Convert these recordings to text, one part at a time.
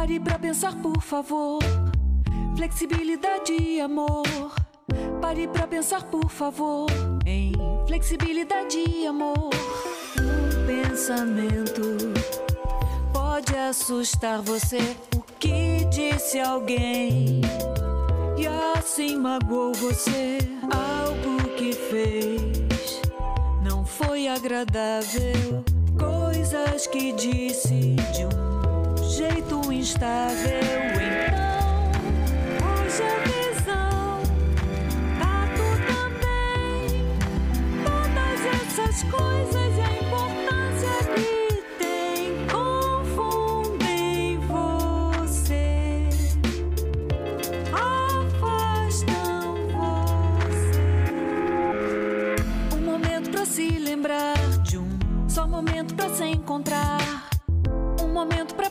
Pare pra pensar, por favor. Flexibilidade e amor. Pare pra pensar, por favor. Em flexibilidade e amor. Um pensamento pode assustar você. O que disse alguém? E assim magoou você. Algo que fez não foi agradável. Coisas que disse instável. Então, hoje a visão tá tudo bem. Todas essas coisas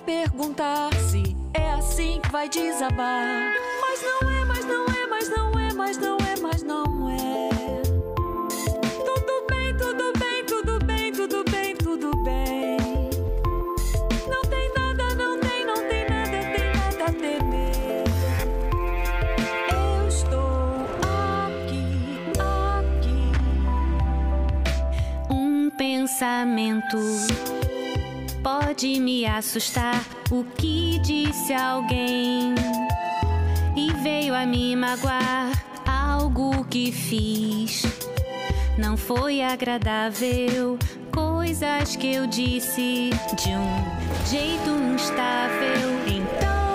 perguntar se é assim que vai desabar. Mas não é, mas não é, mas não é, mas não é, mas não é. Tudo bem, tudo bem, tudo bem, tudo bem, tudo bem. Não tem nada, não tem, não tem nada, tem nada a temer. Eu estou aqui, aqui. Um pensamento pode me assustar. O que disse alguém e veio a me magoar? Algo que fiz não foi agradável. Coisas que eu disse de um jeito instável. Então,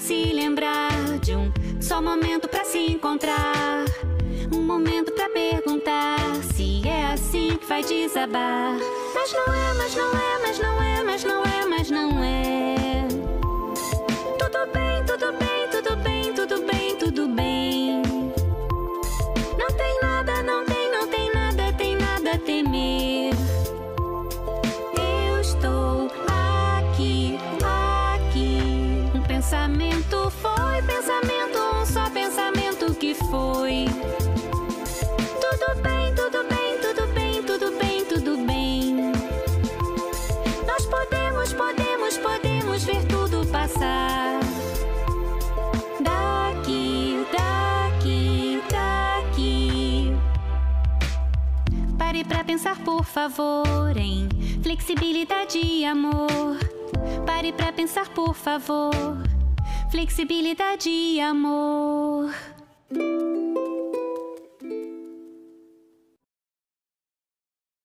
pra se lembrar de um só momento pra se encontrar. Um momento pra perguntar se é assim que vai desabar. Mas não é, mas não é, mas não é, mas não é, mas Pare pra pensar, por favor, em flexibilidade e amor. Pare pra pensar, por favor. Flexibilidade e amor.